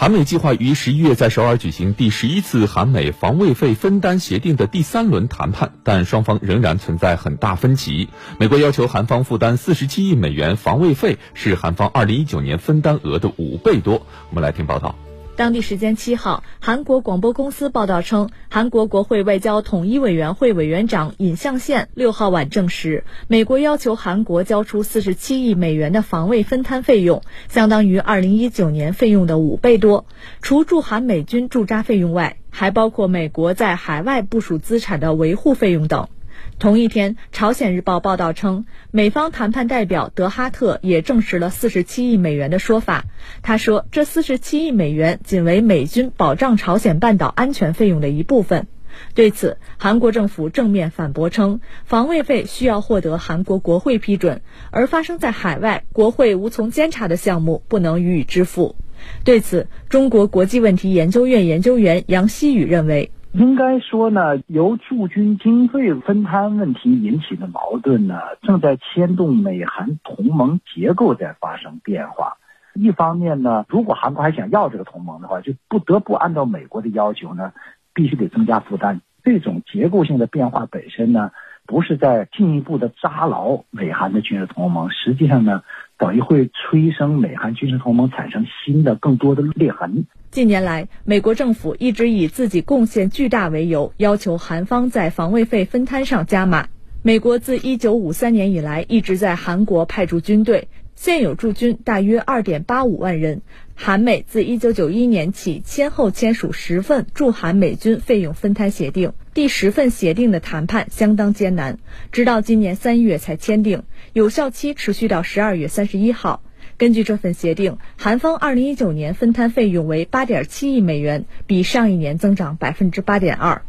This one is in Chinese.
韩美计划于十一月在首尔举行第十一次韩美防卫费分担协定的第三轮谈判，但双方仍然存在很大分歧。美国要求韩方负担四十七亿美元防卫费，是韩方二零一九年分担额的五倍多。我们来听报道。当地时间七号，韩国广播公司报道称，韩国国会外交统一委员会委员长尹相宪六号晚证实，美国要求韩国交出四十七亿美元的防卫分摊费用，相当于二零一九年费用的五倍多。除驻韩美军驻扎费用外，还包括美国在海外部署资产的维护费用等。同一天，朝鲜日报报道称，美方谈判代表德哈特也证实了四十七亿美元的说法。他说，这四十七亿美元仅为美军保障朝鲜半岛安全费用的一部分。对此，韩国政府正面反驳称，防卫费需要获得韩国国会批准，而发生在海外、国会无从监察的项目不能予以支付。对此，中国国际问题研究院研究员杨希宇认为。应该说呢，由驻军经费分摊问题引起的矛盾呢，正在牵动美韩同盟结构在发生变化。一方面呢，如果韩国还想要这个同盟的话，就不得不按照美国的要求呢，必须得增加负担。这种结构性的变化本身呢，不是在进一步的扎牢美韩的军事同盟，实际上呢，等于会催生美韩军事同盟产生新的更多的裂痕。近年来，美国政府一直以自己贡献巨大为由，要求韩方在防卫费分摊上加码。美国自1953年以来一直在韩国派驻军队，现有驻军大约2.85万人。韩美自1991年起先后签署十份驻韩美军费用分摊协定，第十份协定的谈判相当艰难，直到今年三月才签订，有效期持续到12月31号。根据这份协定，韩方二零一九年分摊费用为八点七亿美元，比上一年增长百分之八点二。